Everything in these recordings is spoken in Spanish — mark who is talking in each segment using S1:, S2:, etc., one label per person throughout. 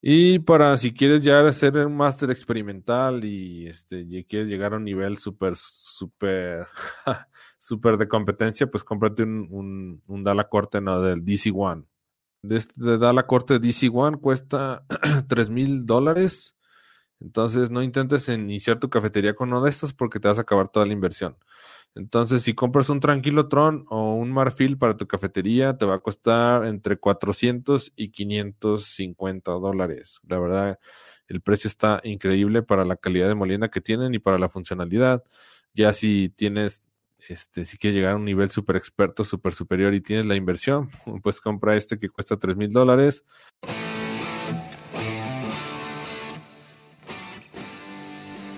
S1: Y para si quieres ya hacer un máster experimental y este quieres llegar a un nivel súper, súper, súper de competencia, pues cómprate un, un, un Dala Corte no, del DC One. De, este, de Dala Corte DC One cuesta tres mil dólares. Entonces no intentes iniciar tu cafetería con uno de estos porque te vas a acabar toda la inversión. Entonces, si compras un Tranquilo Tron o un Marfil para tu cafetería, te va a costar entre 400 y 550 dólares. La verdad, el precio está increíble para la calidad de molienda que tienen y para la funcionalidad. Ya si tienes, este, si quieres llegar a un nivel super experto, super superior y tienes la inversión, pues compra este que cuesta 3 mil dólares.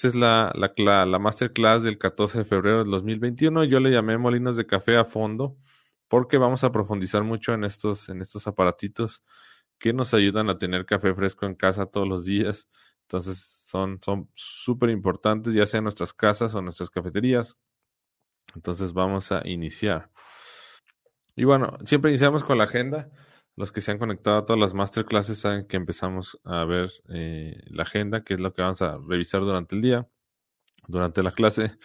S1: Esta es la, la, la, masterclass del 14 de febrero del 2021. Yo le llamé Molinos de Café a fondo porque vamos a profundizar mucho en estos, en estos aparatitos que nos ayudan a tener café fresco en casa todos los días. Entonces son súper importantes, ya sea en nuestras casas o nuestras cafeterías. Entonces vamos a iniciar. Y bueno, siempre iniciamos con la agenda. Los que se han conectado a todas las masterclasses saben que empezamos a ver eh, la agenda, que es lo que vamos a revisar durante el día, durante la clase.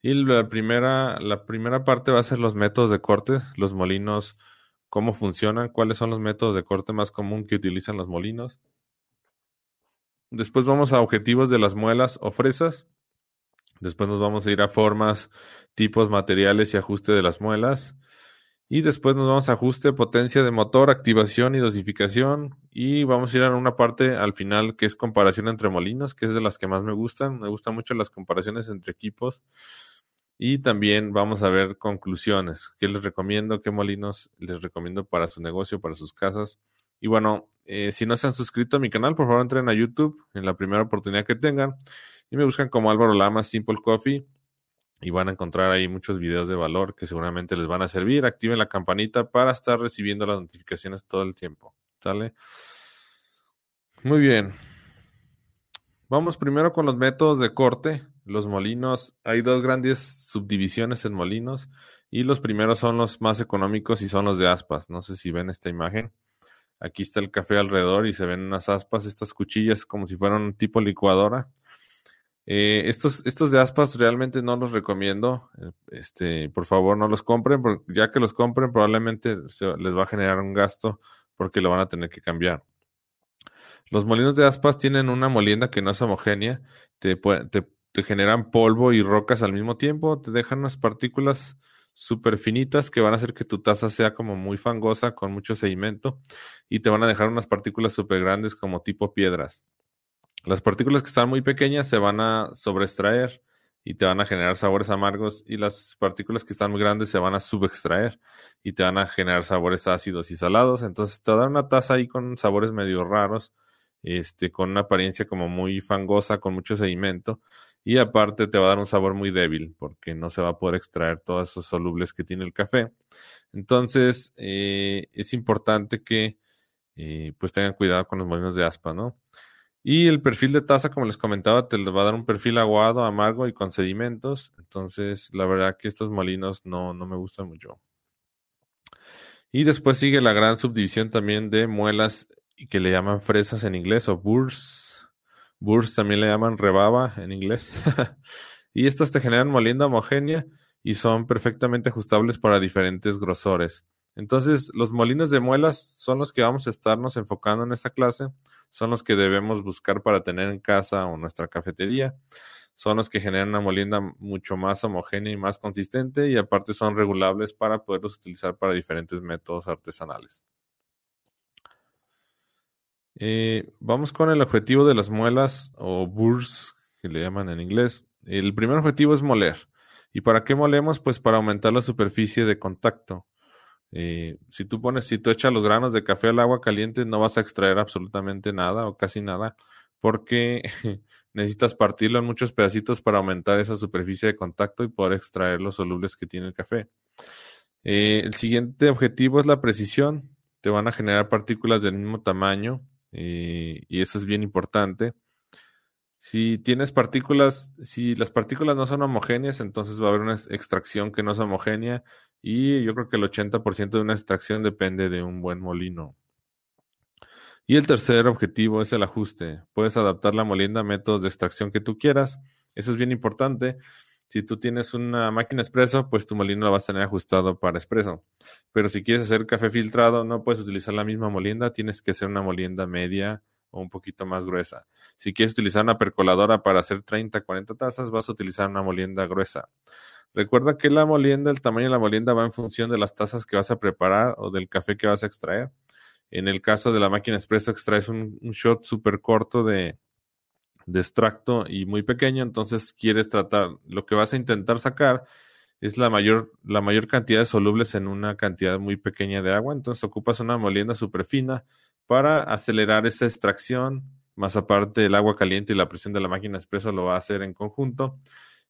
S1: Y la primera, la primera parte va a ser los métodos de corte, los molinos, cómo funcionan, cuáles son los métodos de corte más común que utilizan los molinos. Después vamos a objetivos de las muelas o fresas. Después nos vamos a ir a formas, tipos, materiales y ajuste de las muelas. Y después nos vamos a ajuste, potencia de motor, activación y dosificación. Y vamos a ir a una parte al final que es comparación entre molinos, que es de las que más me gustan. Me gustan mucho las comparaciones entre equipos. Y también vamos a ver conclusiones. ¿Qué les recomiendo? ¿Qué molinos les recomiendo para su negocio, para sus casas? Y bueno, eh, si no se han suscrito a mi canal, por favor entren a YouTube en la primera oportunidad que tengan. Y me buscan como Álvaro Lama Simple Coffee y van a encontrar ahí muchos videos de valor que seguramente les van a servir. Activen la campanita para estar recibiendo las notificaciones todo el tiempo. ¿Sale? Muy bien. Vamos primero con los métodos de corte. Los molinos, hay dos grandes subdivisiones en molinos y los primeros son los más económicos y son los de aspas. No sé si ven esta imagen. Aquí está el café alrededor y se ven unas aspas, estas cuchillas como si fueran un tipo licuadora eh, estos, estos de aspas realmente no los recomiendo. Eh, este, por favor, no los compren, porque ya que los compren, probablemente les va a generar un gasto porque lo van a tener que cambiar. Los molinos de aspas tienen una molienda que no es homogénea, te, generan polvo y rocas al mismo tiempo, te dejan unas partículas súper finitas que van a hacer que tu taza sea como muy fangosa con mucho sedimento y te van a dejar unas partículas súper grandes como tipo piedras. Las partículas que están muy pequeñas se van a sobreextraer y te van a generar sabores amargos y las partículas que están muy grandes se van a subextraer y te van a generar sabores ácidos y salados. Entonces te va a dar una taza ahí con sabores medio raros, este, con una apariencia como muy fangosa, con mucho sedimento y aparte te va a dar un sabor muy débil porque no se va a poder extraer todos esos solubles que tiene el café. Entonces eh, es importante que eh, pues tengan cuidado con los molinos de aspa, ¿no? Y el perfil de taza, como les comentaba, te va a dar un perfil aguado, amargo y con sedimentos. Entonces, la verdad que estos molinos no, no me gustan mucho. Y después sigue la gran subdivisión también de muelas que le llaman fresas en inglés o burrs. Burrs también le llaman rebaba en inglés. y estas te generan molienda homogénea y son perfectamente ajustables para diferentes grosores. Entonces, los molinos de muelas son los que vamos a estarnos enfocando en esta clase son los que debemos buscar para tener en casa o nuestra cafetería. Son los que generan una molienda mucho más homogénea y más consistente y aparte son regulables para poderlos utilizar para diferentes métodos artesanales. Eh, vamos con el objetivo de las muelas o burrs, que le llaman en inglés. El primer objetivo es moler. ¿Y para qué molemos? Pues para aumentar la superficie de contacto. Eh, si tú pones, si tú echas los granos de café al agua caliente, no vas a extraer absolutamente nada o casi nada, porque necesitas partirlo en muchos pedacitos para aumentar esa superficie de contacto y poder extraer los solubles que tiene el café. Eh, el siguiente objetivo es la precisión. Te van a generar partículas del mismo tamaño eh, y eso es bien importante. Si tienes partículas, si las partículas no son homogéneas, entonces va a haber una extracción que no es homogénea y yo creo que el 80% de una extracción depende de un buen molino. Y el tercer objetivo es el ajuste. Puedes adaptar la molienda a métodos de extracción que tú quieras. Eso es bien importante. Si tú tienes una máquina expreso, pues tu molino lo vas a tener ajustado para expreso. Pero si quieres hacer café filtrado, no puedes utilizar la misma molienda, tienes que hacer una molienda media o un poquito más gruesa. Si quieres utilizar una percoladora para hacer 30, 40 tazas, vas a utilizar una molienda gruesa. Recuerda que la molienda, el tamaño de la molienda va en función de las tazas que vas a preparar o del café que vas a extraer. En el caso de la máquina expreso, extraes un, shot súper corto de, de extracto y muy pequeño, entonces quieres tratar, lo que vas a intentar sacar es la mayor, la mayor cantidad de solubles en una cantidad muy pequeña de agua, entonces ocupas una molienda súper fina para acelerar esa extracción, más aparte el agua caliente y la presión de la máquina expreso lo va a hacer en conjunto.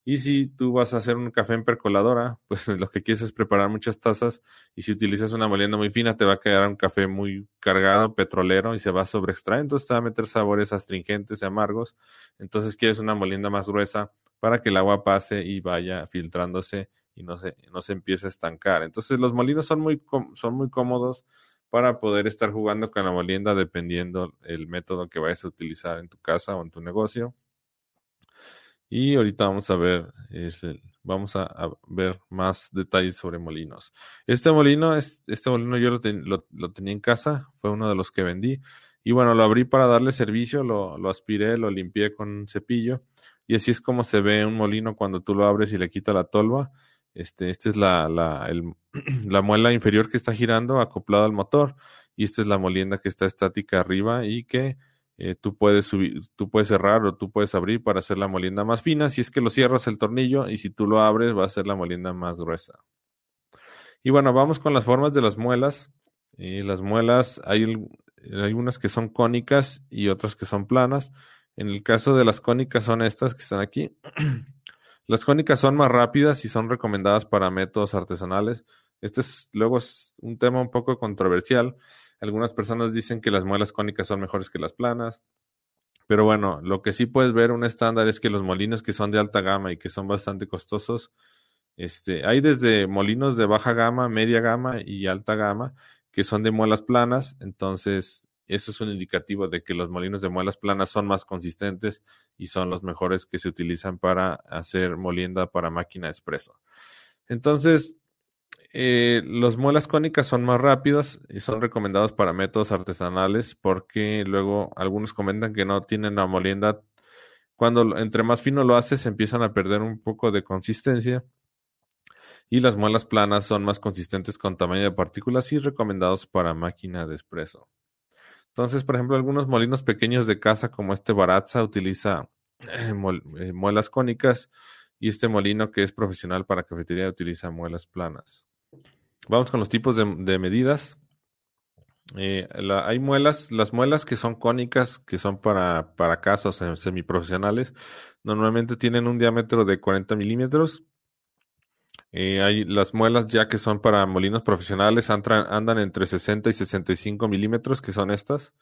S1: Y si tú vas a hacer un café en percoladora, pues lo que quieres es preparar muchas tazas y si utilizas una molienda muy fina te va a quedar un café muy cargado, petrolero y se va a sobreextraer, entonces te va a meter sabores astringentes y amargos. Entonces quieres una molienda más gruesa para que el agua pase y vaya filtrándose y no se, no se empiece a estancar. Entonces los molinos son muy, son muy cómodos para poder estar jugando con la molienda dependiendo el método que vayas a utilizar en tu casa o en tu negocio. Y ahorita vamos a ver, vamos a, ver más detalles sobre molinos. Este molino, este molino yo lo, tenía en casa, fue uno de los que vendí. Y bueno, lo abrí para darle servicio, lo, lo aspiré, lo limpié con un cepillo. Y así es como se ve un molino cuando tú lo abres y le quitas la tolva. Este, esta es la, la, la muela inferior que está girando acoplada al motor. Y esta es la molienda que está estática arriba y que eh, tú puedes subir, tú puedes cerrar o tú puedes abrir para hacer la molienda más fina. Si es que lo cierras el tornillo y si tú lo abres va a ser la molienda más gruesa. Y bueno, vamos con las formas de las muelas. Y las muelas hay, hay unas que son cónicas y otras que son planas. En el caso de las cónicas son estas que están aquí. las cónicas son más rápidas y son recomendadas para métodos artesanales. Este es luego es un tema un poco controversial algunas personas dicen que las muelas cónicas son mejores que las planas. Pero bueno, lo que sí puedes ver un estándar es que los molinos que son de alta gama y que son bastante costosos, este, hay desde molinos de baja gama, media gama y alta gama que son de muelas planas. Entonces, eso es un indicativo de que los molinos de muelas planas son más consistentes y son los mejores que se utilizan para hacer molienda para máquina expreso. Entonces, eh, los muelas cónicas son más rápidos y son recomendados para métodos artesanales porque luego algunos comentan que no tienen la molienda. Cuando entre más fino lo haces, empiezan a perder un poco de consistencia. Y las muelas planas son más consistentes con tamaño de partículas y recomendados para máquina de espresso. Entonces, por ejemplo, algunos molinos pequeños de casa como este Baratza utiliza eh, eh, muelas cónicas y este molino que es profesional para cafetería utiliza muelas planas. Vamos con los tipos de, medidas. Eh, hay muelas, las muelas que son cónicas, que son para, para casos semiprofesionales, normalmente tienen un diámetro de 40 milímetros. Eh, hay las muelas ya que son para molinos profesionales, andan entre 60 y 65 milímetros, que son estas.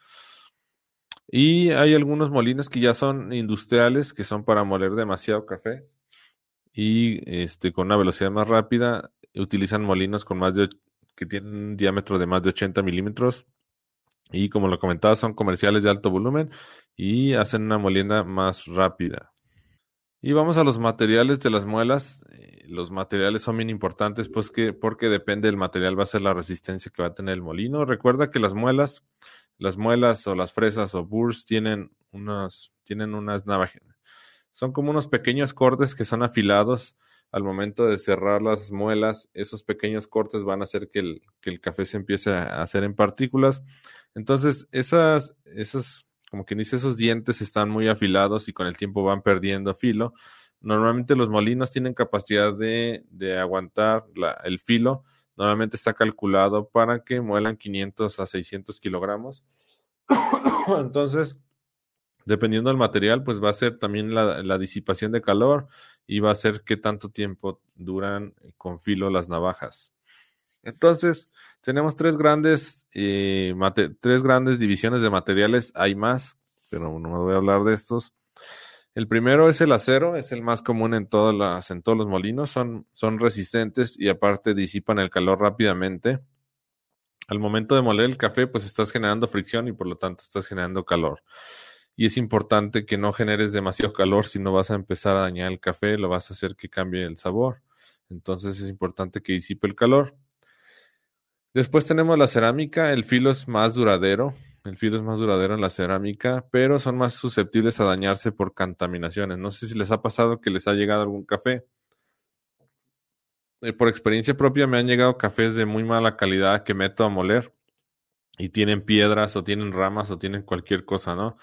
S1: Y hay algunos molinos que ya son industriales, que son para moler demasiado café y este, con una velocidad más rápida utilizan molinos con más que tienen un diámetro de más de 80 milímetros y como lo comentaba son comerciales de alto volumen y hacen una molienda más rápida. Y vamos a los materiales de las muelas. Eh, los materiales son bien importantes pues que, porque depende del material va a ser la resistencia que va a tener el molino. Recuerda que las muelas, las muelas o las fresas o burrs tienen unas, tienen unas navajas. Son como unos pequeños cortes que son afilados al momento de cerrar las muelas, esos pequeños cortes van a hacer que el, que el café se empiece a hacer en partículas. Entonces, esas, esas, como quien dice, esos dientes están muy afilados y con el tiempo van perdiendo filo. Normalmente los molinos tienen capacidad de, de aguantar la, el filo. Normalmente está calculado para que muelan 500 a 600 kilogramos. Entonces, Dependiendo del material, pues va a ser también la, disipación de calor y va a ser qué tanto tiempo duran con filo las navajas. Entonces, tenemos tres grandes, eh, tres grandes divisiones de materiales. Hay más, pero no me voy a hablar de estos. El primero es el acero, es el más común en, todas las, en todos los molinos. Son, son resistentes y aparte disipan el calor rápidamente. Al momento de moler el café, pues estás generando fricción y por lo tanto estás generando calor y es importante que no generes demasiado calor si no vas a empezar a dañar el café, lo vas a hacer que cambie el sabor. Entonces es importante que disipe el calor. Después tenemos la cerámica, el filo es más duradero, el filo es más duradero en la cerámica, pero son más susceptibles a dañarse por contaminaciones. No sé si les ha pasado que les ha llegado algún café. Eh, por experiencia propia me han llegado cafés de muy mala calidad que meto a moler y tienen piedras o tienen ramas o tienen cualquier cosa, ¿no?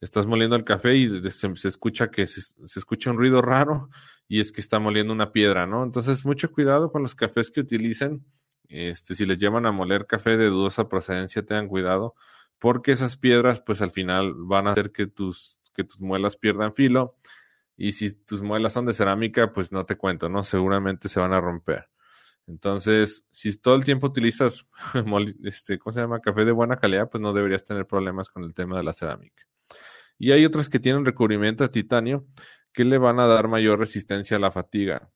S1: estás moliendo el café y se, escucha que se, escucha un ruido raro y es que está moliendo una piedra, ¿no? Entonces, mucho cuidado con los cafés que utilicen. Este, si les llevan a moler café de dudosa procedencia, tengan cuidado, porque esas piedras, pues al final van a hacer que tus, que tus muelas pierdan filo. Y si tus muelas son de cerámica, pues no te cuento, ¿no? Seguramente se van a romper. Entonces, si todo el tiempo utilizas, este, ¿cómo se llama? Café de buena calidad, pues no deberías tener problemas con el tema de la cerámica. Y hay otras que tienen recubrimiento de titanio que le van a dar mayor resistencia a la fatiga.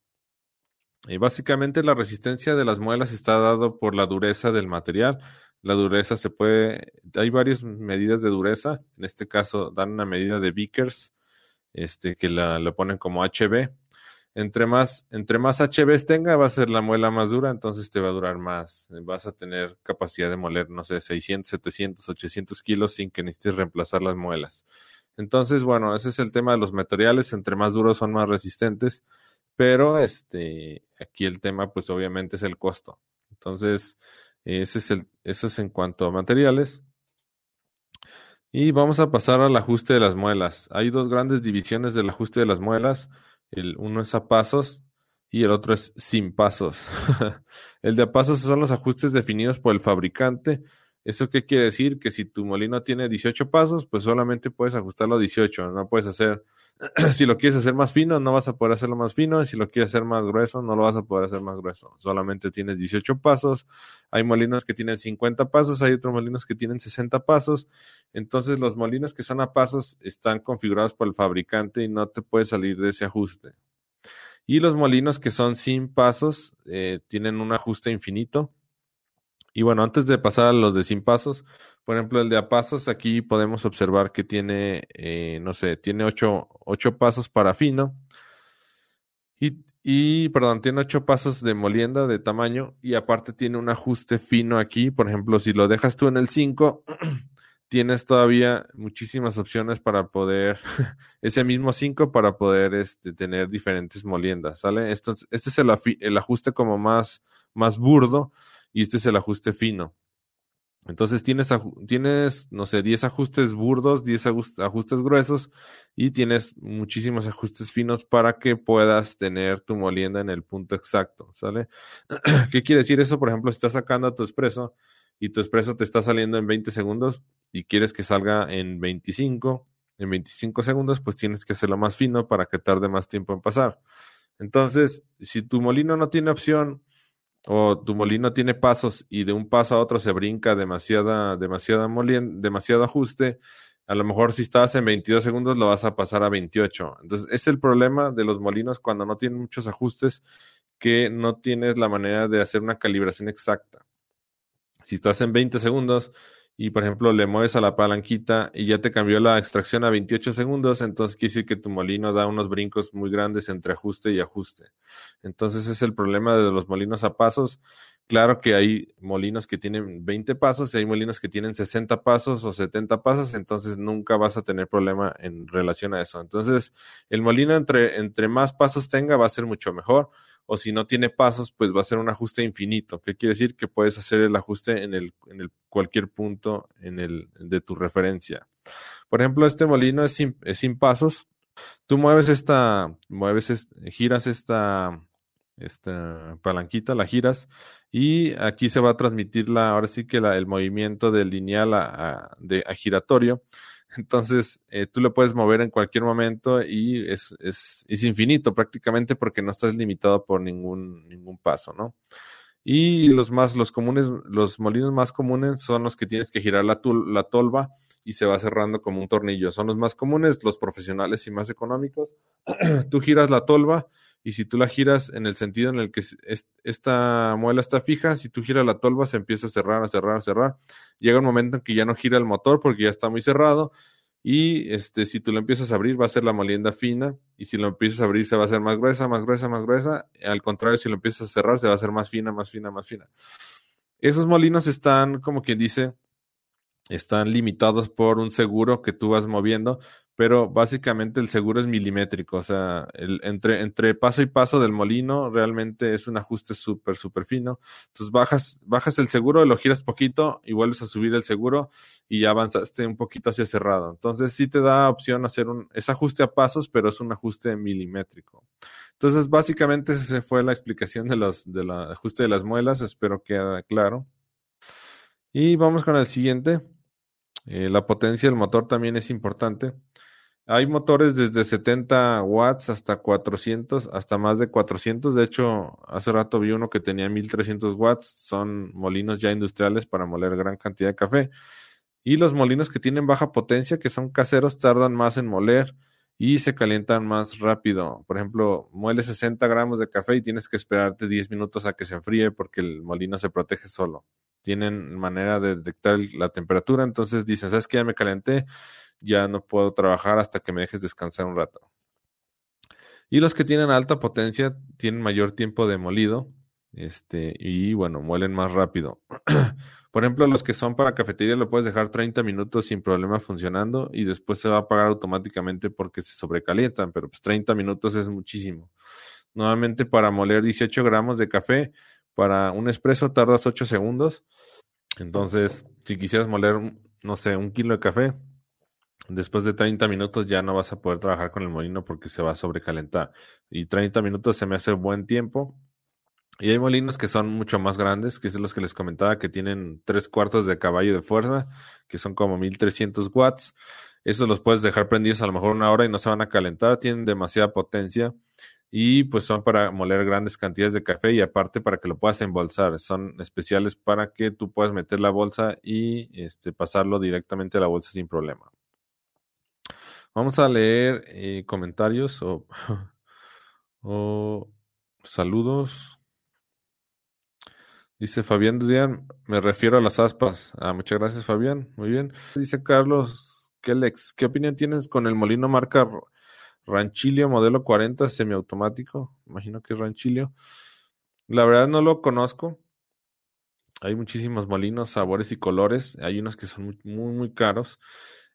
S1: Y básicamente la resistencia de las muelas está dado por la dureza del material. La dureza se puede, hay varias medidas de dureza. En este caso dan una medida de Vickers, este, que la, la ponen como HB. Entre más, entre más HBs tenga, va a ser la muela más dura, entonces te va a durar más. Vas a tener capacidad de moler, no sé, 600, 700, 800 kilos sin que necesites reemplazar las muelas. Entonces, bueno, ese es el tema de los materiales, entre más duros son más resistentes, pero este, aquí el tema pues obviamente es el costo. Entonces, ese es el, eso es en cuanto a materiales. Y vamos a pasar al ajuste de las muelas. Hay dos grandes divisiones del ajuste de las muelas. El uno es a pasos y el otro es sin pasos. el de a pasos son los ajustes definidos por el fabricante ¿Eso qué quiere decir? Que si tu molino tiene 18 pasos, pues solamente puedes ajustarlo a 18. No puedes hacer, si lo quieres hacer más fino, no vas a poder hacerlo más fino. Y si lo quieres hacer más grueso, no lo vas a poder hacer más grueso. Solamente tienes 18 pasos. Hay molinos que tienen 50 pasos, hay otros molinos que tienen 60 pasos. Entonces, los molinos que son a pasos están configurados por el fabricante y no te puedes salir de ese ajuste. Y los molinos que son sin pasos eh, tienen un ajuste infinito y bueno, antes de pasar a los de sin pasos, por ejemplo, el de a pasos, aquí podemos observar que tiene, eh, no sé, tiene ocho, ocho, pasos para fino. Y, y, perdón, tiene ocho pasos de molienda de tamaño y aparte tiene un ajuste fino aquí. Por ejemplo, si lo dejas tú en el 5, tienes todavía muchísimas opciones para poder, ese mismo 5 para poder este, tener diferentes moliendas, ¿sale? este es el, el ajuste como más, más burdo y este es el ajuste fino. Entonces tienes, tienes, no sé, 10 ajustes burdos, 10 ajustes gruesos y tienes muchísimos ajustes finos para que puedas tener tu molienda en el punto exacto, ¿sale? ¿Qué quiere decir eso? Por ejemplo, si estás sacando tu espresso y tu espresso te está saliendo en 20 segundos y quieres que salga en 25, en 25 segundos, pues tienes que hacerlo más fino para que tarde más tiempo en pasar. Entonces, si tu molino no tiene opción o tu molino tiene pasos y de un paso a otro se brinca demasiada, demasiada demasiado ajuste, a lo mejor si estás en 22 segundos lo vas a pasar a 28. Entonces, es el problema de los molinos cuando no tienen muchos ajustes, que no tienes la manera de hacer una calibración exacta. Si estás en 20 segundos, y por ejemplo le mueves a la palanquita y ya te cambió la extracción a 28 segundos, entonces quiere decir que tu molino da unos brincos muy grandes entre ajuste y ajuste. Entonces es el problema de los molinos a pasos. Claro que hay molinos que tienen 20 pasos y hay molinos que tienen 60 pasos o 70 pasos, entonces nunca vas a tener problema en relación a eso. Entonces, el molino entre, entre más pasos tenga va a ser mucho mejor o si no tiene pasos, pues va a ser un ajuste infinito. ¿Qué quiere decir? Que puedes hacer el ajuste en el, en el cualquier punto en el, de tu referencia. Por ejemplo, este molino es sin, es sin pasos. Tú mueves esta, mueves, giras esta, esta palanquita, la giras y aquí se va a transmitir la, ahora sí que la, el movimiento del lineal a, de, a giratorio. Entonces, eh, tú lo puedes mover en cualquier momento y es, es, es, infinito práctolmente porque no estás limitado por ningún, ningún paso, ¿no? Y los más, los comunes, los molinos más comunes son los que tienes que girar la, la tolva y se va cerrando como un tornillo. Son los más comunes, los profesionales y más económicos. tú giras la tolva y si tú la giras en el sentido en el que esta muela está fija, si tú giras la tolva se empieza a cerrar, a cerrar, a cerrar. Llega un momento en que ya no gira el motor porque ya está muy cerrado y este, si tú lo empiezas a abrir va a ser la molienda fina y si lo empiezas a abrir se va a hacer más gruesa, más gruesa, más gruesa. Al contrario, si lo empiezas a cerrar se va a hacer más fina, más fina, más fina. Esos molinos están, como quien dice, están limitados por un seguro que tú vas moviendo, pero básicamente el seguro es milimétrico, o sea, entre, paso y paso del molino realmente es un ajuste súper, súper fino. Entonces bajas, bajas el seguro, lo giras poquito y vuelves a subir el seguro y ya avanzaste un poquito hacia cerrado. Entonces sí te da opción hacer un, es ajuste a pasos, pero es un ajuste milimétrico. Entonces básicamente esa fue la explicación de los, del ajuste de las muelas, espero que quede claro. Y vamos con el siguiente. Eh, la potencia del motor también es importante. Hay motores desde 70 watts hasta 400, hasta más de 400. De hecho, hace rato vi uno que tenía 1300 watts. Son molinos ya industriales para moler gran cantidad de café. Y los molinos que tienen baja potencia, que son caseros, tardan más en moler y se calientan más rápido. Por ejemplo, mueles 60 gramos de café y tienes que esperarte 10 minutos a que se enfríe porque el molino se protege solo tienen manera de detectar la temperatura, entonces dicen, ¿sabes qué? Ya me calenté, ya no puedo trabajar hasta que me dejes descansar un rato. Y los que tienen alta potencia tienen mayor tiempo de molido, este, y bueno, muelen más rápido. Por ejemplo, los que son para cafetería lo puedes dejar 30 minutos sin problema funcionando y después se va a apagar automáticamente porque se sobrecalientan, pero pues 30 minutos es muchísimo. Nuevamente para moler 18 gramos de café, para un espresso tardas 8 segundos. Entonces, si quisieras moler, no sé, un kilo de café, después de 30 minutos ya no vas a poder trabajar con el molino porque se va a sobrecalentar. Y 30 minutos se me hace buen tiempo. Y hay molinos que son mucho más grandes, que son los que les comentaba, que tienen tres cuartos de caballo de fuerza, que son como 1300 watts. Esos los puedes dejar prendidos a lo mejor una hora y no se van a calentar, tienen demasiada potencia y pues son para moler grandes cantidades de café y aparte para que lo puedas embolsar. Son especiales para que tú puedas meter la bolsa y este, pasarlo directamente a la bolsa sin problema. Vamos a leer eh, comentarios o, saludos. Dice Fabián Díaz, me refiero a las aspas. Ah, muchas gracias Fabián, muy bien. Dice Carlos Kelex, ¿qué opinión tienes con el molino marca Ranchilio modelo 40 semiautomático. Imagino que es Ranchilio. La verdad no lo conozco. Hay muchísimos molinos, sabores y colores. Hay unos que son muy, muy, caros.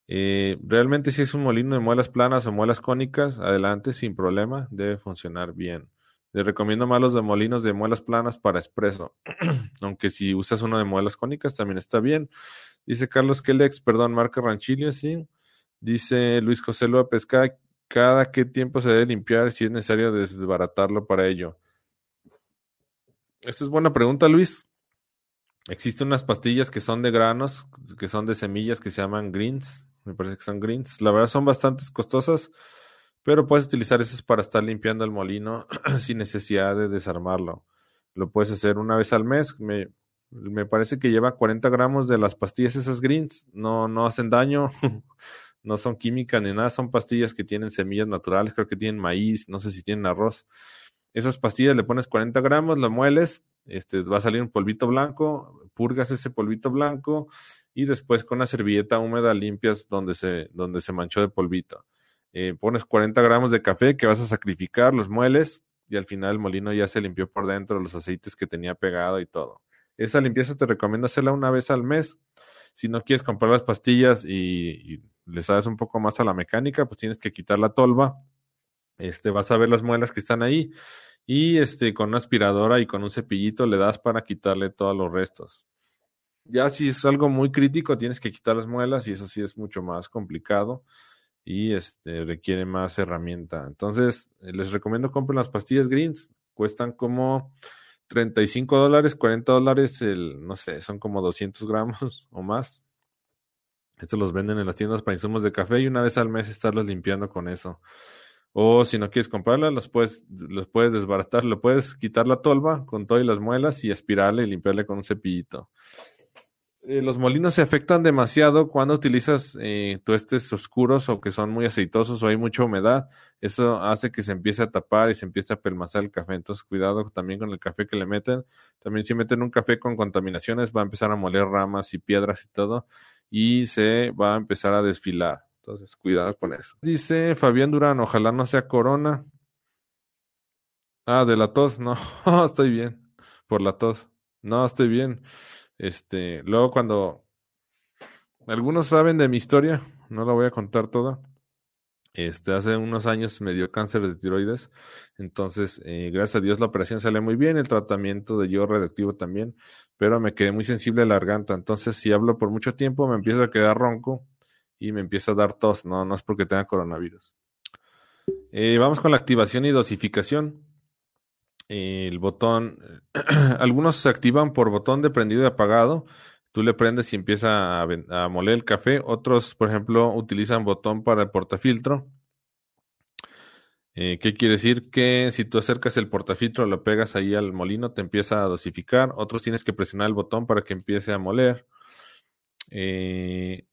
S1: Eh, realmente si es un molino de muelas planas o muelas cónicas, adelante sin problema, debe funcionar bien. Le recomiendo más los de molinos de muelas planas para expreso, aunque si usas uno de muelas cónicas también está bien. Dice Carlos Kelex, perdón, marca Ranchilio, sí. Dice Luis José López, cada cada qué tiempo se debe limpiar si es necesario desbaratarlo para ello. Esta es buena pregunta, Luis. Existen unas pastillas que son de granos, que son de semillas, que se llaman greens. Me parece que son greens. La verdad son bastante costosas, pero puedes utilizar esas para estar limpiando el molino sin necesidad de desarmarlo. Lo puedes hacer una vez al mes. Me, me parece que lleva 40 gramos de las pastillas esas greens. No, no hacen daño. no son químicas ni nada, son pastillas que tienen semillas naturales, creo que tienen maíz, no sé si tienen arroz. Esas pastillas le pones 40 gramos, lo mueles, este, va a salir un polvito blanco, purgas ese polvito blanco y después con una servilleta húmeda limpias donde se, donde se manchó de polvito. Eh, pones 40 gramos de café que vas a sacrificar, los mueles y al final el molino ya se limpió por dentro, los aceites que tenía pegado y todo. Esa limpieza te recomiendo hacerla una vez al mes. Si no quieres comprar las pastillas y le sabes un poco más a la mecánica, pues tienes que quitar la tolva. Este, vas a ver las muelas que están ahí y este con una aspiradora y con un cepillito le das para quitarle todos los restos. Ya si es algo muy crítico, tienes que quitar las muelas y eso sí es mucho más complicado y este requiere más herramienta. Entonces, eh, les recomiendo compren las pastillas Greens, cuestan como 35 dólares, 40 dólares, el, no sé, son como 200 gramos o más Estos los venden en las tiendas para insumos de café y una vez al mes estarlos limpiando con eso. O si no quieres comprarla, los puedes, puedes desbaratar, lo puedes quitar la tolva con todas las muelas y aspirarle y limpiarle con un cepillito. Eh, los molinos se afectan demasiado cuando utilizas eh, tuestes oscuros o que son muy aceitosos o hay mucha humedad. Eso hace que se empiece a tapar y se empiece a pelmazar el café. Entonces, cuidado también con el café que le meten. También si meten un café con contaminaciones, va a empezar a moler ramas y piedras y todo. Y se va a empezar a desfilar. Entonces, cuidado con eso. Dice Fabián Durán, ojalá no sea corona. Ah, de la tos, no, estoy bien. Por la tos. No, estoy bien. Este, luego cuando algunos saben de mi historia, no la voy a contar toda. Este, hace unos años me dio cáncer de tiroides, entonces, eh, gracias a Dios la operación sale muy bien, el tratamiento de yo radioactivo también, pero me quedé muy sensible a la garganta, entonces si hablo por mucho tiempo me empiezo a quedar ronco y me empieza a dar tos, no, no es porque tenga coronavirus. Eh, vamos con la activación y dosificación el botón, algunos se activan por botón de prendido y apagado. Tú le prendes y empieza a, moler el café. Otros, por ejemplo, utilizan botón para el portafiltro. Eh, ¿Qué quiere decir? Que si tú acercas el portafiltro, lo pegas ahí al molino, te empieza a dosificar. Otros tienes que presionar el botón para que empiece a moler. Eh,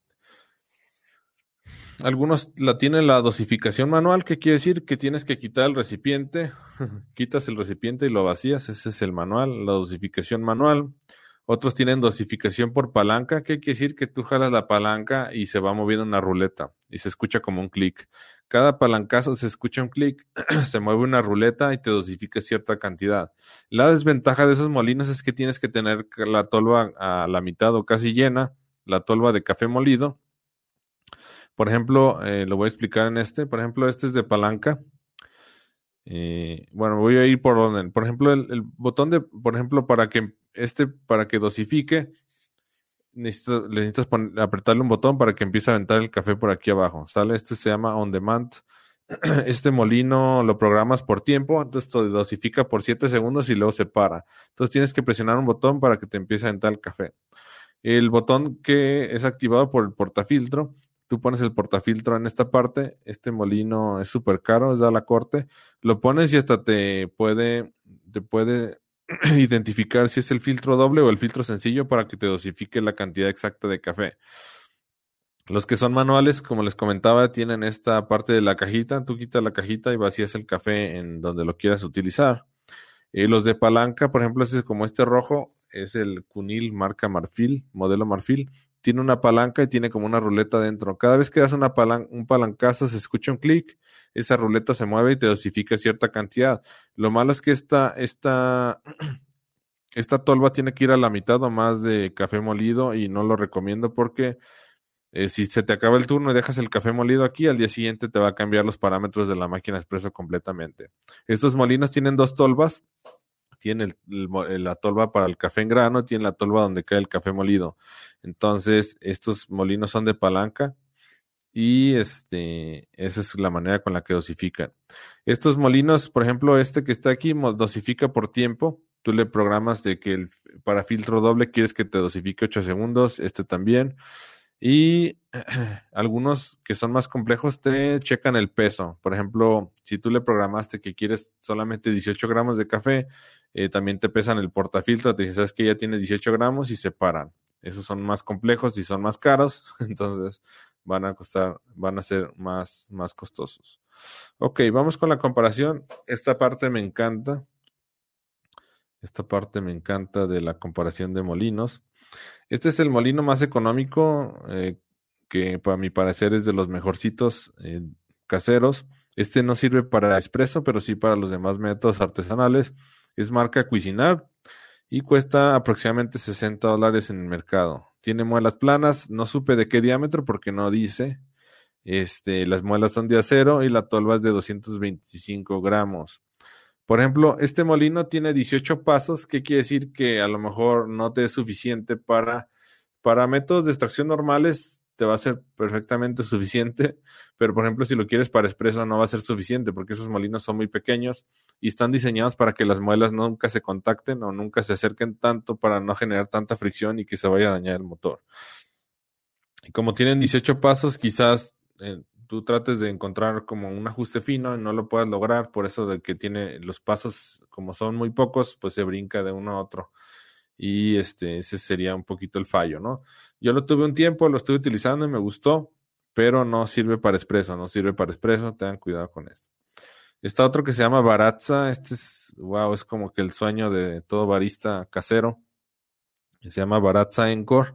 S1: algunos la tienen la dosificación manual, que quiere decir que tienes que quitar el recipiente, quitas el recipiente y lo vacías, ese es el manual, la dosificación manual. Otros tienen dosificación por palanca, que quiere decir que tú jalas la palanca y se va moviendo una ruleta y se escucha como un clic. Cada palancazo se escucha un clic, se mueve una ruleta y te dosifica cierta cantidad. La desventaja de esos molinos es que tienes que tener la tolva a la mitad o casi llena, la tolva de café molido, por ejemplo, eh, lo voy a explicar en este. Por ejemplo, este es de palanca. Eh, bueno, voy a ir por orden. Por ejemplo, el, botón de, por ejemplo, para que este, para que dosifique, necesitas, necesitas apretarle un botón para que empiece a aventar el café por aquí abajo. ¿Sale? Este se llama on demand. Este molino lo programas por tiempo, entonces te dosifica por 7 segundos y luego se para. Entonces tienes que presionar un botón para que te empiece a aventar el café. El botón que es activado por el portafiltro tú pones el portafiltro en esta parte, este molino es súper caro, es de la corte, lo pones y hasta te puede, te puede identificar si es el filtro doble o el filtro sencillo para que te dosifique la cantidad exacta de café. Los que son manuales, como les comentaba, tienen esta parte de la cajita. Tú quitas la cajita y vacías el café en donde lo quieras utilizar. Eh, los de palanca, por ejemplo, es como este rojo, es el Cunil marca Marfil, modelo Marfil tiene una palanca y tiene como una ruleta dentro. Cada vez que das una un palancazo se escucha un clic, esa ruleta se mueve y te dosifica cierta cantidad. Lo malo es que esta, esta, esta tolva tiene que ir a la mitad o más de café molido y no lo recomiendo porque eh, si se te acaba el turno y dejas el café molido aquí, al día siguiente te va a cambiar los parámetros de la máquina expreso completamente. Estos molinos tienen dos tolvas tiene la tolva para el café en grano, tiene la tolva donde cae el café molido. Entonces, estos molinos son de palanca y este, esa es la manera con la que dosifican. Estos molinos, por ejemplo, este que está aquí, dosifica por tiempo. Tú le programas de que el, para filtro doble quieres que te dosifique 8 segundos, este también. Y algunos que son más complejos te checan el peso. Por ejemplo, si tú le programaste que quieres solamente 18 gramos de café, eh, también te pesan el portafiltro, te dicen, sabes que ya tiene 18 gramos y se paran. Esos son más complejos y son más caros, entonces van a costar, van a ser más, más costosos. Ok, vamos con la comparación. Esta parte me encanta. Esta parte me encanta de la comparación de molinos. Este es el molino más económico, eh, que para mi parecer es de los mejorcitos eh, caseros. Este no sirve para expreso, pero sí para los demás métodos artesanales. Es marca Cuisinar y cuesta aproximadamente 60 dólares en el mercado. Tiene muelas planas, no supe de qué diámetro porque no dice. Este, las muelas son de acero y la tolva es de 225 gramos. Por ejemplo, este molino tiene 18 pasos, ¿qué quiere decir que a lo mejor no te es suficiente para, para métodos de extracción normales te va a ser perfectamente suficiente, pero por ejemplo si lo quieres para expreso no va a ser suficiente porque esos molinos son muy pequeños y están diseñados para que las muelas nunca se contacten o nunca se acerquen tanto para no generar tanta fricción y que se vaya a dañar el motor. como tienen 18 pasos, quizás eh, tú trates de encontrar como un ajuste fino y no lo puedas lograr, por eso de que tiene los pasos, como son muy pocos, pues se brinca de uno a otro. Y este, ese sería un poquito el fallo, ¿no? Yo lo tuve un tiempo, lo estuve utilizando y me gustó, pero no sirve para expreso, no sirve para expreso, tengan cuidado con esto. Está otro que se llama Baratza, este es, wow, es como que el sueño de todo barista casero. Se llama Baratza Encore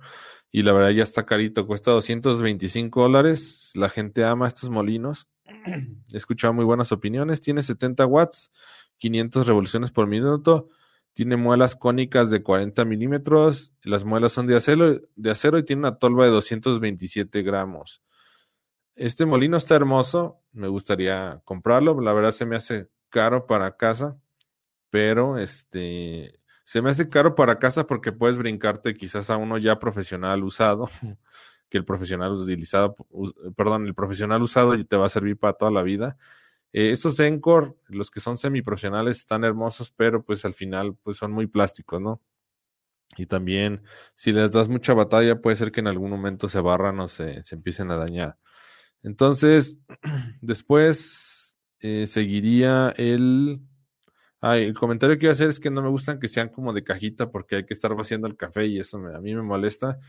S1: y la verdad ya está carito, cuesta 225 dólares. La gente ama estos molinos. He escuchado muy buenas opiniones. Tiene 70 watts, 500 revoluciones por minuto. Tiene muelas cónicas de 40 milímetros. Las muelas son de acero, de acero y tiene una tolva de 227 gramos. Este molino está hermoso. Me gustaría comprarlo. La verdad se me hace caro para casa. Pero este se me hace caro para casa porque puedes brincarte quizás a uno ya profesional usado, que el profesional utilizado, perdón, el profesional usado te va a servir para toda la vida. Eh, estos Encore, los que son semiprofesionales, están hermosos, pero pues al final pues son muy plásticos, ¿no? Y también si les das mucha batalla puede ser que en algún momento se barran o se, se empiecen a dañar. Entonces, después eh, seguiría el Ah, el comentario que iba a hacer es que no me gustan que sean como de cajita porque hay que estar vaciando el café y eso a mí me molesta.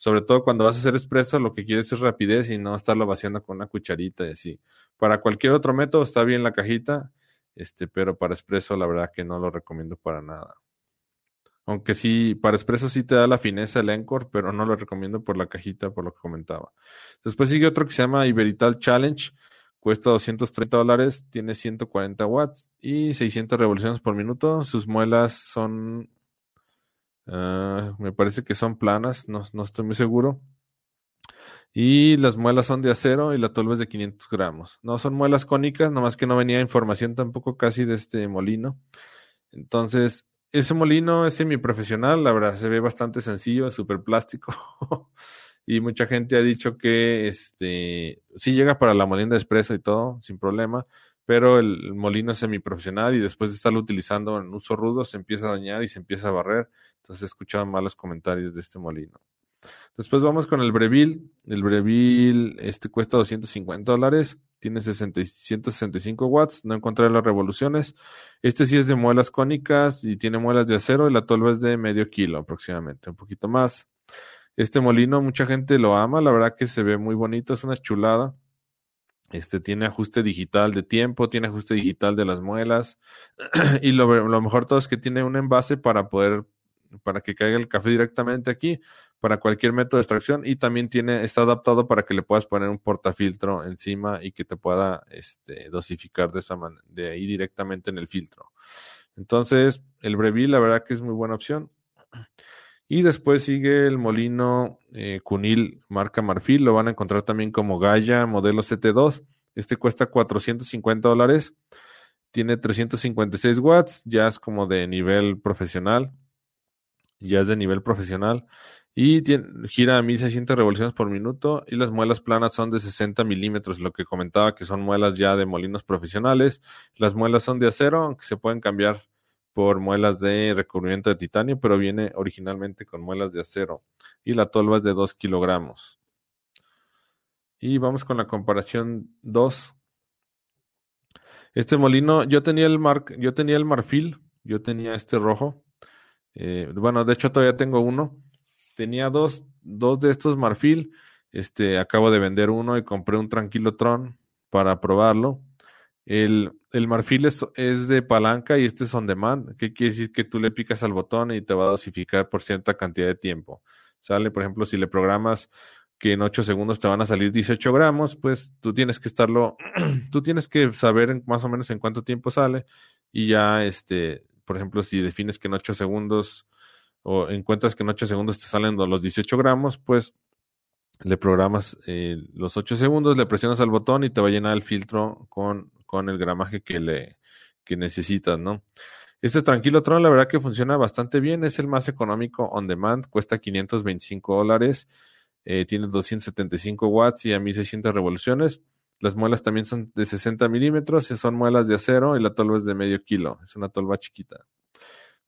S1: Sobre todo cuando vas a hacer expreso, lo que quieres es rapidez y no estarlo vaciando con una cucharita y así. Para cualquier otro método está bien la cajita, este, pero para expreso la verdad que no lo recomiendo para nada. Aunque sí, para expreso sí te da la fineza el Encore, pero no lo recomiendo por la cajita, por lo que comentaba. Después sigue otro que se llama Iberital Challenge Cuesta 230 dólares, tiene 140 watts y 600 revoluciones por minuto. Sus muelas son, ah, me parece que son planas, no, estoy muy seguro. Y las muelas son de acero y la tolva es de 500 gramos. No son muelas cónicas, nomás que no venía información tampoco casi de este molino. Entonces, ese molino es semiprofesional, la verdad se ve bastante sencillo, es súper plástico. y mucha gente ha dicho que este sí llega para la molina de expreso y todo, sin problema, pero el, molino es semiprofesional y después de estarlo utilizando en uso rudo se empieza a dañar y se empieza a barrer. Entonces he escuchado malos comentarios de este molino. Después vamos con el Breville. El Breville este cuesta 250 dólares, tiene 165 watts, no encontré las revoluciones. Este sí es de muelas cónicas y tiene muelas de acero y la tolva es de medio kilo aproximadamente, un poquito más. Este molino, mucha gente lo ama, la verdad que se ve muy bonito, es una chulada. Este tiene ajuste digital de tiempo, tiene ajuste digital de las muelas. y lo, lo, mejor todo es que tiene un envase para poder, para que caiga el café directamente aquí, para cualquier método de extracción. Y también tiene, está adaptado para que le puedas poner un portafiltro encima y que te pueda este, dosificar de esa manera, de ahí directamente en el filtro. Entonces, el Breville, la verdad que es muy buena opción. Y después sigue el molino eh, Cunil marca Marfil. Lo van a encontrar también como Gaia modelo CT2. Este cuesta 450 dólares. Tiene 356 watts. Ya es como de nivel profesional. Ya es de nivel profesional. Y tiene, gira a 1600 revoluciones por minuto. Y las muelas planas son de 60 milímetros. Lo que comentaba que son muelas ya de molinos profesionales. Las muelas son de acero, aunque se pueden cambiar por muelas de recubrimiento de titanio, pero viene originalmente con muelas de acero y la tolva es de 2 kilogramos. Y vamos con la comparación 2. Este molino, yo tenía el mar, yo tenía el marfil, yo tenía este rojo. Eh, bueno, de hecho todavía tengo uno. Tenía dos, dos de estos marfil. Este, acabo de vender uno y compré un tranquilo tron para probarlo. El, el marfil es, de palanca y este es on demand, que quiere decir que tú le picas al botón y te va a dosificar por cierta cantidad de tiempo. Sale, por ejemplo, si le programas que en 8 segundos te van a salir 18 gramos, pues tú tienes que estarlo, tú tienes que saber más o menos en cuánto tiempo sale y ya, este, por ejemplo, si defines que en 8 segundos o encuentras que en 8 segundos te salen los 18 gramos, pues le programas eh, los 8 segundos, le presionas al botón y te va a llenar el filtro con con el gramaje que le que necesitas, ¿no? Este Tranquilo Tron, la verdad que funciona bastante bien, es el más económico on demand, cuesta 525 dólares, eh, tiene 275 watts y a 1600 revoluciones. Las muelas también son de 60 milímetros, son muelas de acero y la tolva es de medio kilo, es una tolva chiquita.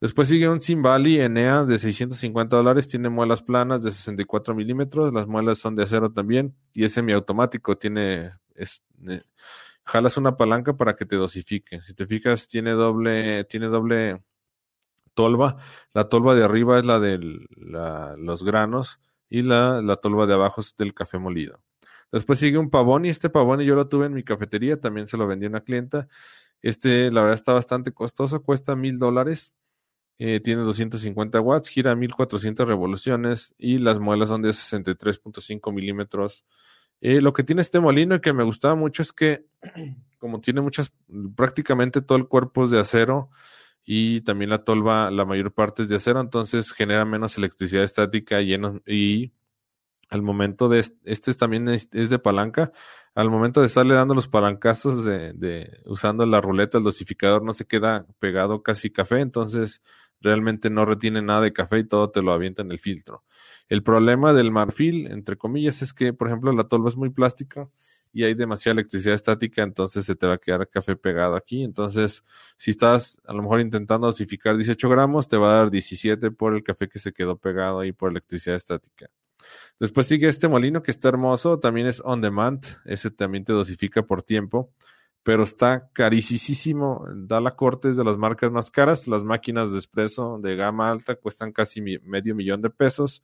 S1: Después sigue un Simbali Enea de 650 dólares, tiene muelas planas de 64 milímetros, las muelas son de acero también y es semiautomático, tiene, es, eh, jalas una palanca para que te dosifique. Si te fijas, tiene doble, tiene doble tolva, la tolva de arriba es la de los granos y la, la tolva de abajo es del café molido. Después sigue un pavón y este pavón yo lo tuve en mi cafetería, también se lo vendí a una clienta. Este, la verdad, está bastante costoso, cuesta mil dólares eh, tiene 250 watts, gira 1400 revoluciones y las muelas son de 63.5 milímetros. Eh, lo que tiene este molino y que me gustaba mucho es que, como tiene muchas, prácticamente todo el cuerpo es de acero y también la tolva, la mayor parte es de acero, entonces genera menos electricidad estática y, y al momento de, este también es, de palanca, al momento de estarle dando los palancazos de, de, usando la ruleta, el dosificador no se queda pegado casi café, entonces realmente no retiene nada de café y todo te lo avienta en el filtro. El problema del marfil, entre comillas, es que, por ejemplo, la tolva es muy plástica y hay demasiada electricidad estática, entonces se te va a quedar café pegado aquí. Entonces, si estás a lo mejor intentando dosificar 18 gramos, te va a dar 17 por el café que se quedó pegado ahí por electricidad estática. Después sigue este molino que está hermoso, también es on demand, ese también te dosifica por tiempo pero está carísimo. Da la corte es de las marcas más caras. Las máquinas de expreso de gama alta cuestan casi medio millón de pesos,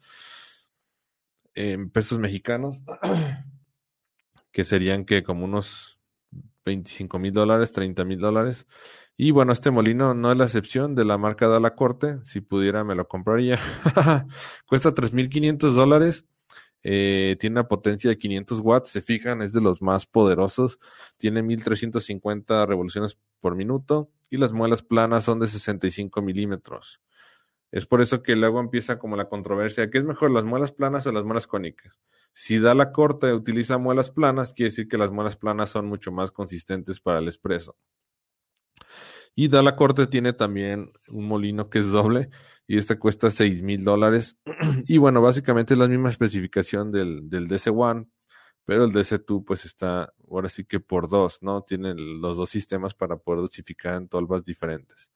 S1: en pesos mexicanos, que serían que como unos 25 mil dólares, 30 mil dólares. Y bueno, este molino no es la excepción de la marca Da la corte. Si pudiera, me lo compraría. Cuesta 3.500 dólares eh, tiene una potencia de 500 watts, se fijan, es de los más poderosos. Tiene 1350 revoluciones por minuto y las muelas planas son de 65 milímetros. Es por eso que luego empieza como la controversia, ¿qué es mejor, las muelas planas o las muelas cónicas? Si da la corte utiliza muelas planas, quiere decir que las muelas planas son mucho más consistentes para el expreso. Y da la corte tiene también un molino que es doble, y esta cuesta seis mil dólares. y bueno, básicamente es la misma especificación del, del DC1, pero el DC2 pues está ahora sí que por dos, ¿no? Tiene los dos sistemas para poder dosificar en tolvas diferentes.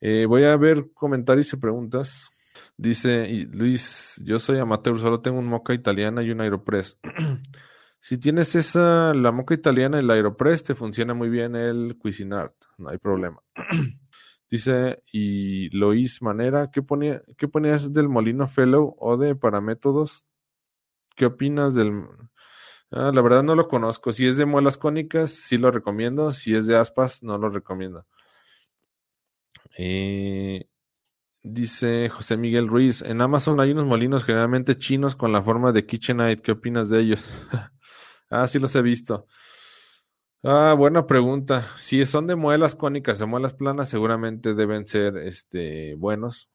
S1: Eh, voy a ver comentarios y preguntas. Dice Luis, yo soy amateur, solo tengo un moca italiana y un Aeropress. si tienes esa, la moca italiana el Aeropress, te funciona muy bien el Cuisinart, no hay problema. Dice, y Lois Manera, ¿qué, ponía, ¿qué ponías del Molino Fellow o de Paramétodos? ¿Qué opinas del...? Ah, la verdad no lo conozco. Si es de muelas cónicas, sí lo recomiendo. Si es de aspas, no lo recomiendo. Eh, dice José Miguel Ruiz, en Amazon hay unos molinos generalmente chinos con la forma de KitchenAid. ¿Qué opinas de ellos? ah, sí los he visto. Ah, buena pregunta. Si son de muelas cónicas o muelas planas, seguramente deben ser este, buenos.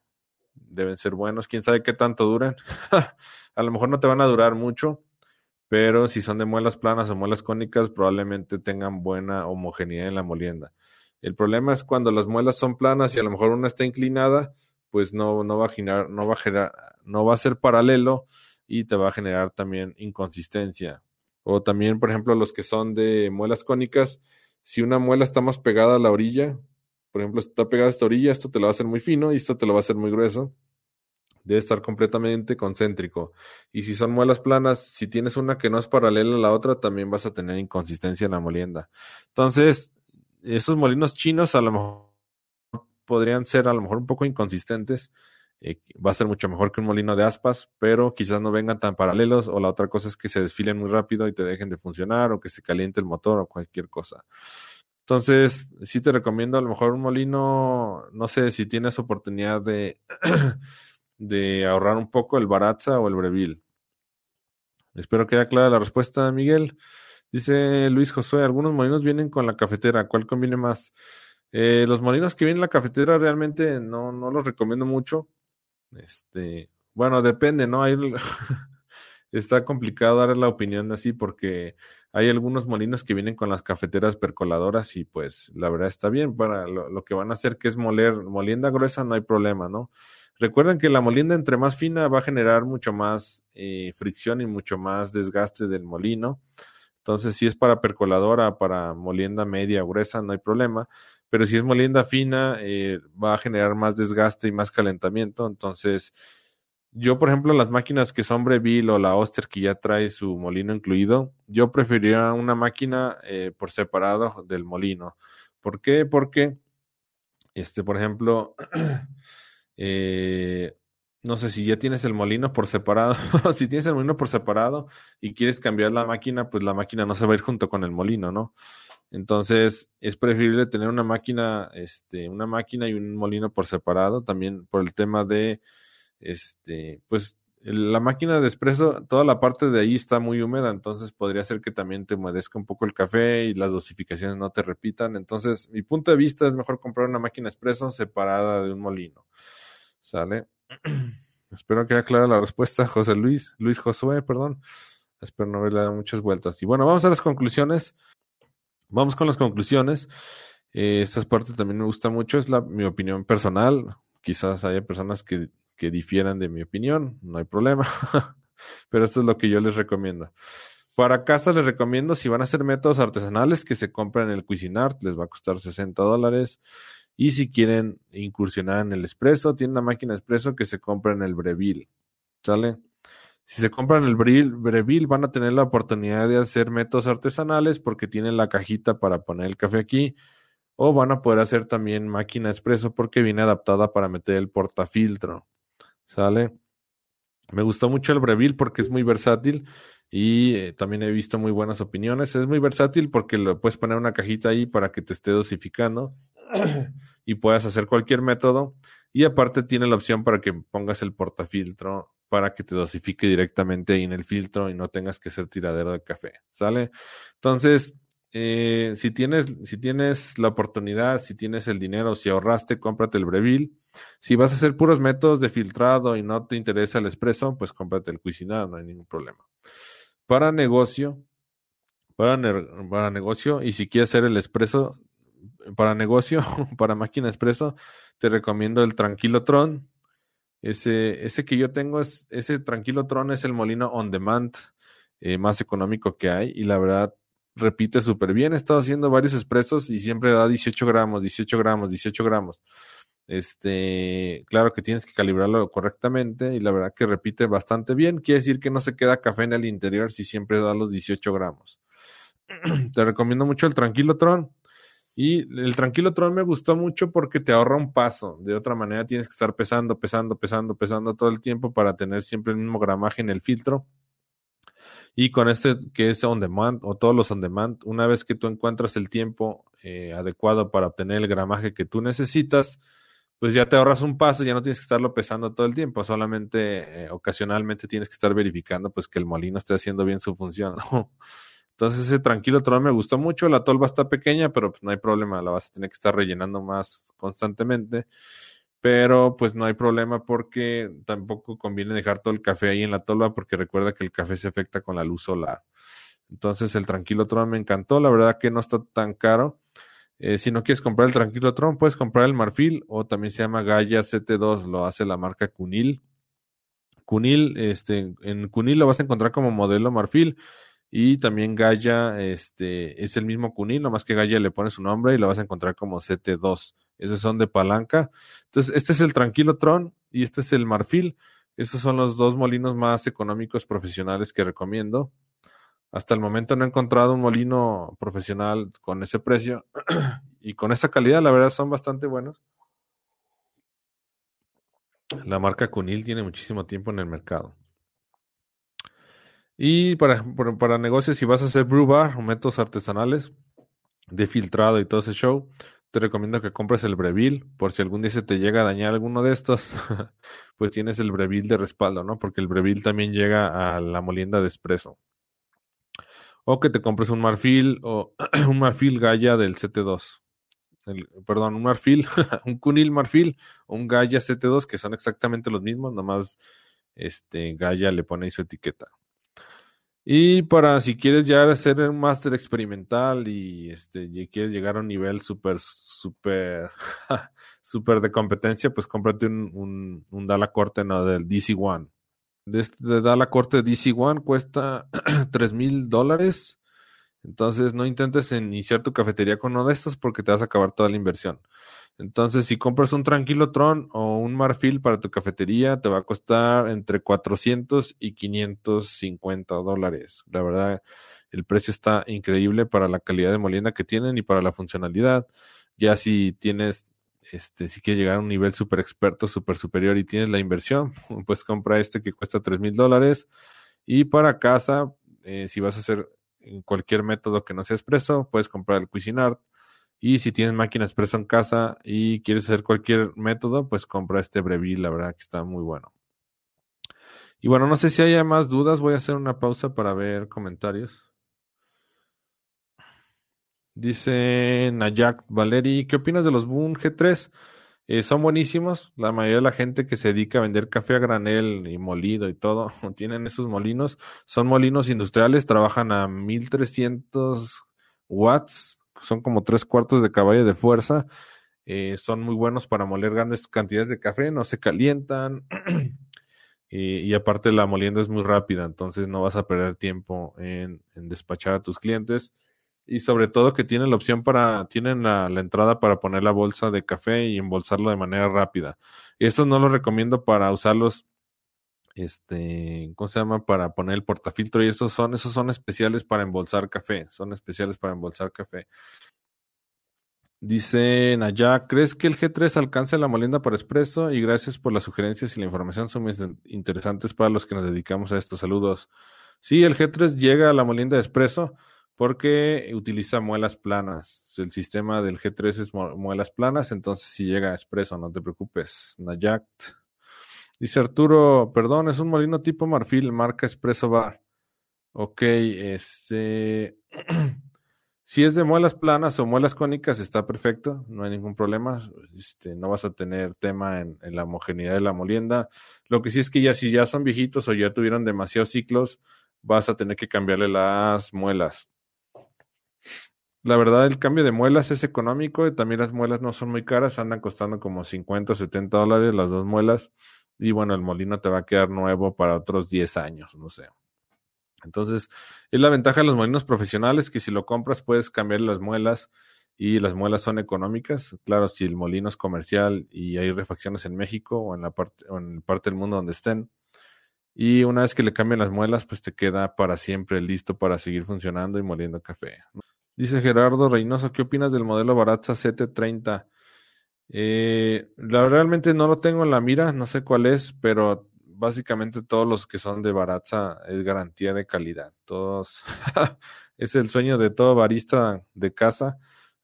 S1: Deben ser buenos. Quién sabe qué tanto duran. a lo mejor no te van a durar mucho, pero si son de muelas planas o muelas cónicas, probablemente tengan buena homogeneidad en la molienda. El problema es cuando las muelas son planas y a lo mejor una está inclinada, pues no, no va a generar, no va a generar, no va a ser paralelo y te va a generar también inconsistencia. O también, por ejemplo, los que son de muelas cónicas, si una muela está más pegada a la orilla, por ejemplo, está pegada a esta orilla, esto te lo va a hacer muy fino y esto te lo va a hacer muy grueso. Debe estar completamente concéntrico. Y si son muelas planas, si tienes una que no es paralela a la otra, también vas a tener inconsistencia en la molienda. Entonces, esos molinos chinos a lo mejor podrían ser a lo mejor un poco inconsistentes eh, va a ser mucho mejor que un molino de aspas, pero quizás no vengan tan paralelos o la otra cosa es que se desfilen muy rápido y te dejen de funcionar o que se caliente el motor o cualquier cosa. Entonces, sí te recomiendo a lo mejor un molino, no sé si tienes oportunidad de, ahorrar un poco el Baratza o el Breville. Espero que haya clara la respuesta, Miguel. Dice Luis Josué, algunos molinos vienen con la cafetera, ¿cuál conviene más? Eh, los molinos que vienen en la cafetera realmente no, no los recomiendo mucho. Este, bueno, depende, ¿no? Está complicado dar la opinión así porque hay algunos molinos que vienen con las cafeteras percoladoras y pues la verdad está bien para lo, que van a hacer que es moler molienda gruesa no hay problema, ¿no? Recuerden que la molienda entre más fina va a generar mucho más eh, fricción y mucho más desgaste del molino. Entonces, si es para percoladora, para molienda media gruesa, no hay problema. Pero si es molienda fina, eh, va a generar más desgaste y más calentamiento. Entonces, yo, por ejemplo, las máquinas que son Breville o la Oster que ya trae su molino incluido, yo preferiría una máquina eh, por separado del molino. ¿Por qué? Porque, este, por ejemplo, eh, no sé si ya tienes el molino por separado. si tienes el molino por separado y quieres cambiar la máquina, pues la máquina no se va a ir junto con el molino, ¿no? Entonces, es preferible tener una máquina, este, una máquina y un molino por separado, también por el tema de este, pues la máquina de espresso, toda la parte de ahí está muy húmeda, entonces podría ser que también te humedezca un poco el café y las dosificaciones no te repitan. Entonces, mi punto de vista es mejor comprar una máquina espresso separada de un molino. ¿Sale? Espero que haya clara la respuesta, José Luis, Luis Josué, perdón. Espero no haberle dado muchas vueltas. Y bueno, vamos a las conclusiones. Vamos con las conclusiones. Eh, esta parte también me gusta mucho, es la, mi opinión personal. Quizás haya personas que que difieran de mi opinión, no hay problema. Pero esto es lo que yo les recomiendo. Para casa les recomiendo, si van a hacer métodos artesanales, que se compren el Cuisinart, les va a costar 60 dólares. Y si quieren incursionar en el espresso, tienen una máquina espresso que se compren el Breville. ¿Sale? Si se compran el Breville, van a tener la oportunidad de hacer métodos artesanales porque tienen la cajita para poner el café aquí o van a poder hacer también máquina expreso porque viene adaptada para meter el portafiltro. ¿Sale? Me gustó mucho el Breville porque es muy versátil y eh, también he visto muy buenas opiniones. Es muy versátil porque lo puedes poner una cajita ahí para que te esté dosificando y puedas hacer cualquier método. Y aparte tiene la opción para que pongas el portafiltro para que te dosifique directamente ahí en el filtro y no tengas que hacer tiradero de café. ¿Sale? Entonces, eh, si, tienes, si tienes la oportunidad, si tienes el dinero, si ahorraste, cómprate el Breville. Si vas a hacer puros métodos de filtrado y no te interesa el expreso, pues cómprate el Cuisinart, no hay ningún problema. Para negocio, para, para negocio, y si quieres hacer el expreso, para negocio, para máquina expreso, te recomiendo el Tranquilo Tron. Ese, ese que yo tengo es, ese Tranquilo Tron es el molino on demand eh, más económico que hay y la verdad repite súper bien. He estado haciendo varios expresos y siempre da 18 gramos, 18 gramos, 18 gramos. Este, claro que tienes que calibrarlo correctamente y la verdad que repite bastante bien. Quiere decir que no se queda café en el interior si siempre da los 18 gramos. te recomiendo mucho el Tranquilo Tron. Y el Tranquilo Tron me gustó mucho porque te ahorra un paso. De otra manera tienes que estar pesando, pesando, pesando, pesando todo el tiempo para tener siempre el mismo gramaje en el filtro. Y con este que es on demand o todos los on demand, una vez que tú encuentras el tiempo eh, adecuado para obtener el gramaje que tú necesitas, pues ya te ahorras un paso, ya no tienes que estarlo pesando todo el tiempo, solamente eh, ocasionalmente tienes que estar verificando pues que el molino esté haciendo bien su función. Entonces ese tranquilo tron me gustó mucho, la tolva está pequeña, pero pues no hay problema, la vas a tener que estar rellenando más constantemente pero pues no hay problema porque tampoco conviene dejar todo el café ahí en la tolva porque recuerda que el café se afecta con la luz solar. Entonces el Tranquilo Tron me encantó, la verdad que no está tan caro. Eh, si no quieres comprar el Tranquilo Tron, puedes comprar el Marfil o también se llama Gaia CT2, lo hace la marca Cunil. Cunil, este, en Cunil lo vas a encontrar como modelo Marfil y también Gaia, este, es el mismo Cunil, nomás que Gaia le pone su nombre y lo vas a encontrar como CT2. Esos son de palanca. Entonces, este es el Tranquilo Tron y este es el Marfil. Esos son los dos molinos más económicos profesionales que recomiendo. Hasta el momento no he encontrado un molino profesional con ese precio y con esa calidad. La verdad son bastante buenos. La marca Cunil tiene muchísimo tiempo en el mercado. Y para, para negocios, si vas a hacer brew bar o métodos artesanales de filtrado y todo ese show, te recomiendo que compres el Breville, por si algún día se te llega a dañar alguno de estos, pues tienes el Breville de respaldo, ¿no? Porque el Breville también llega a la molienda de espresso. O que te compres un marfil o un marfil Gaia del CT2. perdón, un marfil, un cunil marfil o un Gaia CT2 que son exactamente los mismos, nomás este Gaia le pone su etiqueta. Y para si quieres ya hacer un máster experimental y este quieres llegar a un nivel súper, súper, súper de competencia, pues cómprate un, un, un Dala Corte no, del DC One. De, este, de Dala Corte DC One cuesta tres mil dólares. Entonces no intentes iniciar tu cafetería con uno de estos porque te vas a acabar toda la inversión. Entonces, si compras un Tranquilo Tron o un Marfil para tu cafetería, te va a costar entre 400 y 550 dólares. La verdad, el precio está increíble para la calidad de molienda que tienen y para la funcionalidad. Ya si tienes, este, si quieres llegar a un nivel super experto, super superior y tienes la inversión, pues compra este que cuesta 3 mil dólares. Y para casa, eh, si vas a hacer cualquier método que no sea expreso, puedes comprar el Cuisinart y si tienes máquina expreso en casa y quieres hacer cualquier método, pues compra este Breville, la verdad que está muy bueno. Y bueno, no sé si haya más dudas, voy a hacer una pausa para ver comentarios. Dice Nayak Valeri, ¿qué opinas de los Boon G3? Eh, son buenísimos. La mayoría de la gente que se dedica a vender café a granel y molido y todo, tienen esos molinos. Son molinos industriales, trabajan a 1300 watts son como tres cuartos de caballo de fuerza. Eh, son muy buenos para moler grandes cantidades de café, no se calientan. y, aparte la molienda es muy rápida, entonces no vas a perder tiempo en, despachar a tus clientes. Y sobre todo que tienen la opción para, tienen la, entrada para poner la bolsa de café y embolsarlo de manera rápida. Esto no lo recomiendo para usarlos este, ¿cómo se llama? Para poner el portafiltro y esos son, esos son especiales para embolsar café, son especiales para embolsar café. Dice Naya, ¿crees que el G3 alcance la molienda por expreso? Y gracias por las sugerencias y la información, son muy interesantes para los que nos dedicamos a estos saludos. Sí, el G3 llega a la molienda de expreso porque utiliza muelas planas. El sistema del G3 es muelas planas, entonces si llega a expreso, no te preocupes. Nayat. Dice Arturo, perdón, es un molino tipo marfil, marca Espresso Bar. Ok, este. si es de muelas planas o muelas cónicas, está perfecto, no hay ningún problema. Este, no vas a tener tema en, la homogeneidad de la molienda. Lo que sí es que ya si ya son viejitos o ya tuvieron demasiados ciclos, vas a tener que cambiarle las muelas. La verdad, el cambio de muelas es económico y también las muelas no son muy caras, andan costando como 50 o 70 dólares las dos muelas. Y bueno, el molino te va a quedar nuevo para otros 10 años, no sé. Entonces, es la ventaja de los molinos profesionales que si lo compras puedes cambiar las muelas y las muelas son económicas. Claro, si el molino es comercial y hay refacciones en México o en la parte, en parte del mundo donde estén. Y una vez que le cambian las muelas, pues te queda para siempre listo para seguir funcionando y moliendo café. Dice Gerardo Reynoso, ¿qué opinas del modelo Baratza 730? Eh, la, realmente no lo tengo en la mira, no sé cuál es, pero básicamente todos los que son de Baratza es garantía de calidad. Todos es el sueño de todo barista de casa,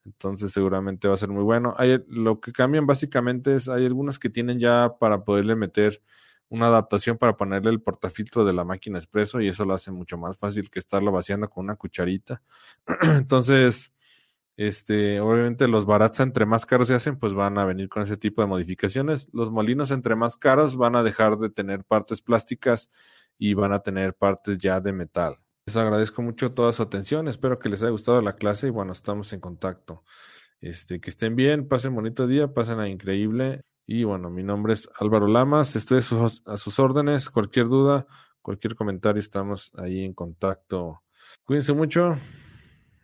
S1: entonces seguramente va a ser muy bueno. Hay, lo que cambian básicamente es, hay algunos que tienen ya para poderle meter una adaptación para ponerle el portafiltro de la máquina expreso y eso lo hace mucho más fácil que estarlo vaciando con una cucharita. entonces, este, obviamente los barats entre más caros se hacen, pues van a venir con ese tipo de modificaciones. Los molinos entre más caros van a dejar de tener partes plásticas y van a tener partes ya de metal. Les agradezco mucho toda su atención, espero que les haya gustado la clase y bueno, estamos en contacto. Este, que estén bien, pasen bonito día, pasen a increíble. Y bueno, mi nombre es Álvaro Lamas, estoy a sus, a sus órdenes, cualquier duda, cualquier comentario, estamos ahí en contacto. Cuídense mucho.